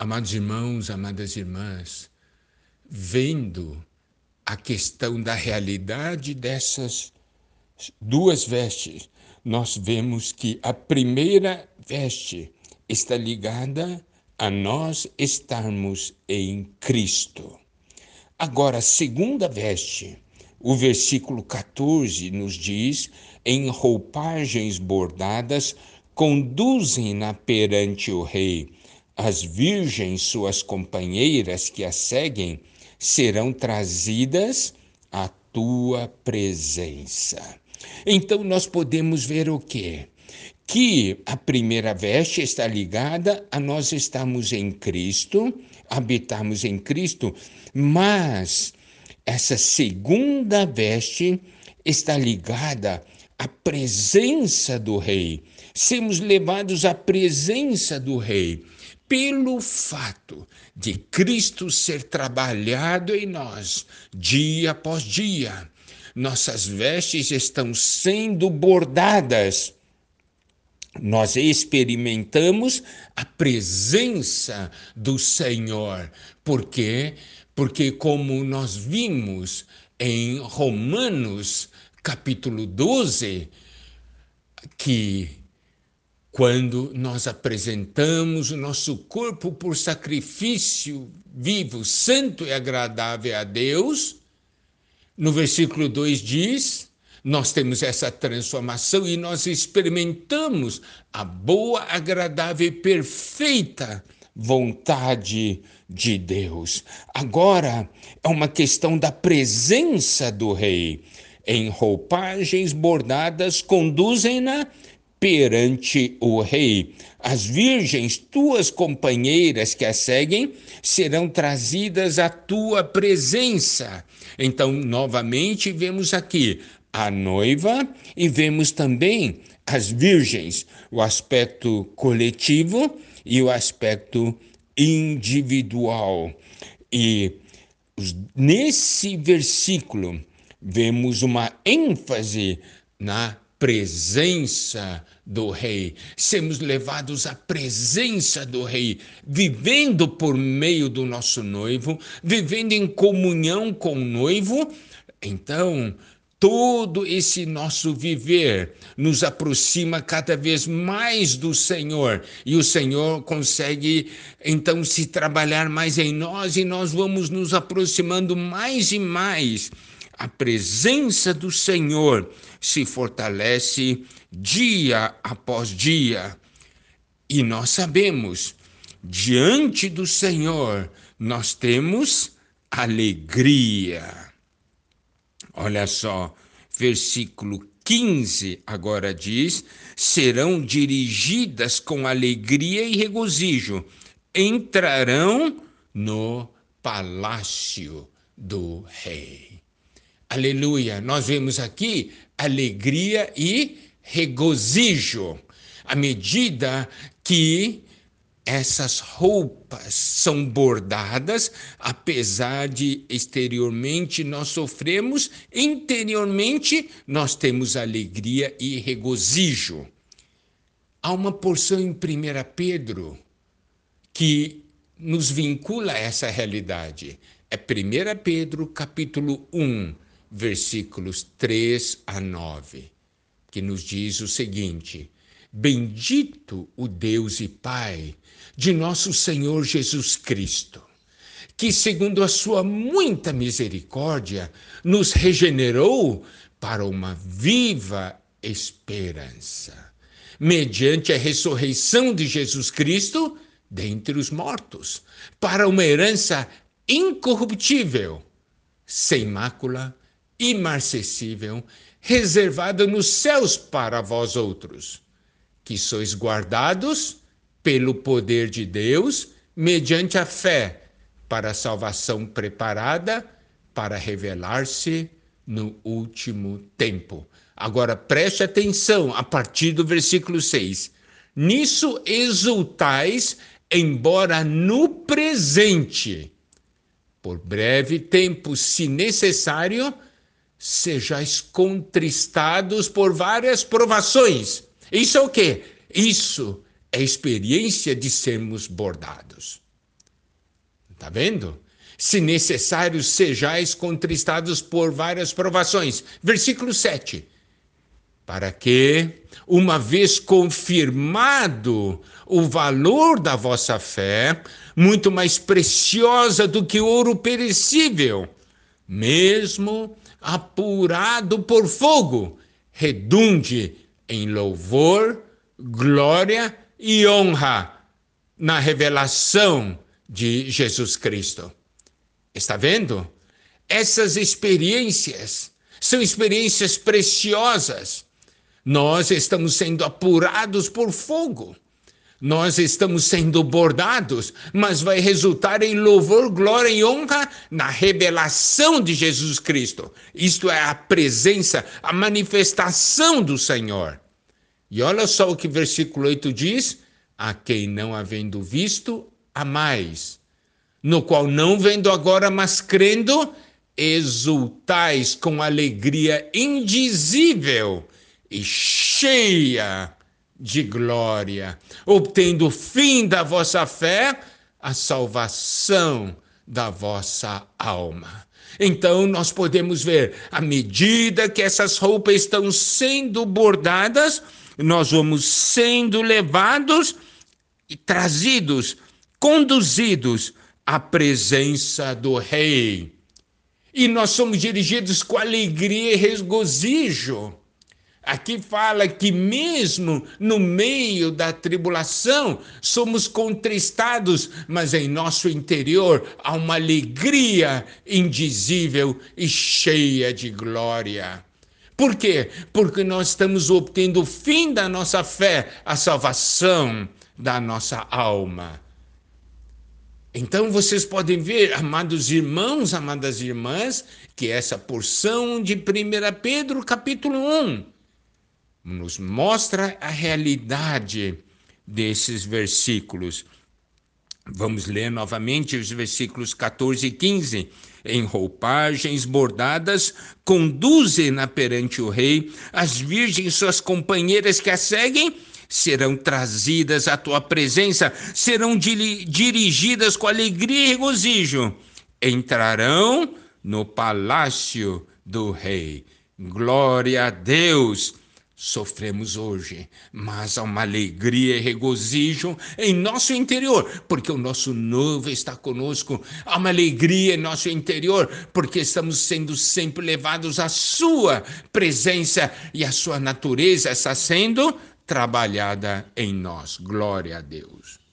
Amados irmãos, amadas irmãs, vendo a questão da realidade dessas duas vestes, nós vemos que a primeira veste está ligada a nós estarmos em Cristo. Agora, a segunda veste, o versículo 14 nos diz: em roupagens bordadas, conduzem-na perante o rei. As virgens, suas companheiras que a seguem, serão trazidas à tua presença. Então nós podemos ver o quê? Que a primeira veste está ligada a nós estarmos em Cristo, habitarmos em Cristo, mas essa segunda veste está ligada à presença do Rei. Sermos levados à presença do Rei pelo fato de Cristo ser trabalhado em nós dia após dia. Nossas vestes estão sendo bordadas. Nós experimentamos a presença do Senhor. Por quê? Porque, como nós vimos em Romanos capítulo 12, que quando nós apresentamos o nosso corpo por sacrifício vivo, santo e agradável a Deus, no versículo 2 diz: nós temos essa transformação e nós experimentamos a boa, agradável e perfeita vontade de Deus. Agora é uma questão da presença do Rei. Em roupagens bordadas, conduzem-na perante o rei. As virgens, tuas companheiras que a seguem, serão trazidas à tua presença. Então, novamente, vemos aqui a noiva e vemos também as virgens, o aspecto coletivo e o aspecto individual. E nesse versículo, vemos uma ênfase na presença do Rei, sermos levados à presença do Rei, vivendo por meio do nosso noivo, vivendo em comunhão com o noivo. Então, todo esse nosso viver nos aproxima cada vez mais do Senhor e o Senhor consegue então se trabalhar mais em nós e nós vamos nos aproximando mais e mais a presença do Senhor se fortalece dia após dia. E nós sabemos, diante do Senhor, nós temos alegria. Olha só, versículo 15 agora diz: serão dirigidas com alegria e regozijo, entrarão no palácio do rei. Aleluia. Nós vemos aqui alegria e regozijo. À medida que essas roupas são bordadas, apesar de exteriormente nós sofremos, interiormente nós temos alegria e regozijo. Há uma porção em 1 Pedro que nos vincula a essa realidade. É 1 Pedro capítulo 1, versículos 3 a 9, que nos diz o seguinte: Bendito o Deus e Pai de nosso Senhor Jesus Cristo, que, segundo a sua muita misericórdia, nos regenerou para uma viva esperança, mediante a ressurreição de Jesus Cristo dentre os mortos, para uma herança incorruptível, sem mácula imarcessível, reservada nos céus para vós outros, que sois guardados pelo poder de Deus, mediante a fé, para a salvação preparada para revelar-se no último tempo. Agora preste atenção a partir do versículo 6. Nisso exultais, embora no presente, por breve tempo, se necessário, sejais contristados por várias provações. Isso é o quê? Isso é experiência de sermos bordados. Tá vendo? Se necessário, sejais contristados por várias provações. Versículo 7. Para que, uma vez confirmado o valor da vossa fé, muito mais preciosa do que ouro perecível, mesmo apurado por fogo, redunde em louvor, glória e honra na revelação de Jesus Cristo. Está vendo? Essas experiências são experiências preciosas. Nós estamos sendo apurados por fogo. Nós estamos sendo bordados, mas vai resultar em louvor, glória e honra na revelação de Jesus Cristo. Isto é a presença, a manifestação do Senhor. E olha só o que versículo 8 diz: A quem não havendo visto, a mais, no qual não vendo agora, mas crendo, exultais com alegria indizível e cheia de glória, obtendo o fim da vossa fé, a salvação da vossa alma. Então nós podemos ver, à medida que essas roupas estão sendo bordadas, nós vamos sendo levados e trazidos, conduzidos à presença do Rei. E nós somos dirigidos com alegria e regozijo Aqui fala que, mesmo no meio da tribulação, somos contristados, mas em nosso interior há uma alegria indizível e cheia de glória. Por quê? Porque nós estamos obtendo o fim da nossa fé, a salvação da nossa alma. Então vocês podem ver, amados irmãos, amadas irmãs, que essa porção de 1 Pedro, capítulo 1, nos mostra a realidade desses versículos. Vamos ler novamente os versículos 14 e 15. Em roupagens bordadas, conduze-na perante o rei, as virgens, suas companheiras que a seguem, serão trazidas à tua presença, serão dirigidas com alegria e regozijo. Entrarão no palácio do rei. Glória a Deus sofremos hoje, mas há uma alegria e regozijo em nosso interior, porque o nosso noivo está conosco. Há uma alegria em nosso interior, porque estamos sendo sempre levados à Sua presença e a Sua natureza está sendo trabalhada em nós. Glória a Deus.